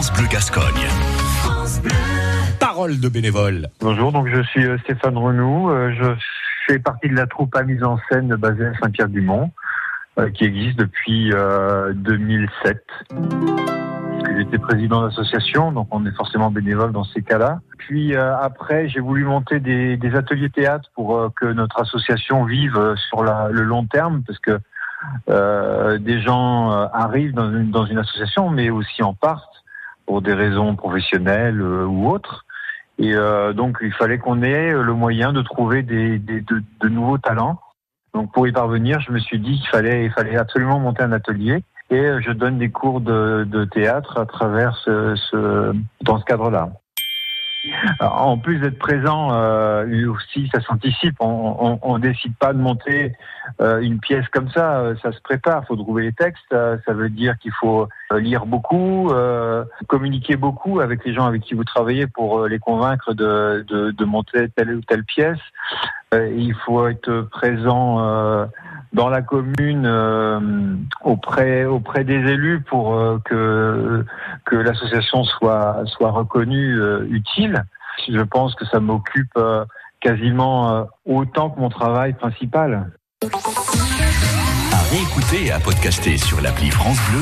France Bleu Gascogne. Parole de bénévole. Bonjour, donc je suis euh, Stéphane Renou. Euh, Je fais partie de la troupe à mise en scène basée à Saint-Pierre-du-Mont, euh, qui existe depuis euh, 2007. J'étais président d'association, donc on est forcément bénévole dans ces cas-là. Puis euh, après, j'ai voulu monter des, des ateliers théâtre pour euh, que notre association vive sur la- le long terme, parce que euh, des gens euh, arrivent dans une, dans une association, mais aussi en partent pour des raisons professionnelles euh, ou autres. Et euh, donc, il fallait qu'on ait le moyen de trouver des, de, nouveaux talents. Donc, pour y parvenir, je me suis dit qu'il fallait, il fallait absolument monter un atelier. Et euh, je donne des cours de, de théâtre à travers ce dans ce cadre-là. Alors, En plus d'être présent, euh, aussi, ça s'anticipe. On, on décide pas de monter euh, une pièce comme ça. euh, Ça se prépare. Il faut trouver les textes. euh, Ça veut dire qu'il faut euh, lire beaucoup, euh, communiquer beaucoup avec les gens avec qui vous travaillez pour euh, les convaincre de, de, de monter telle ou telle pièce. Euh, il faut être présent euh, dans la commune euh, auprès auprès des élus pour euh, que que l'association soit soit reconnue euh, utile. Je pense que ça m'occupe quasiment autant que mon travail principal. À réécouter et à podcaster sur l'appli France Bleu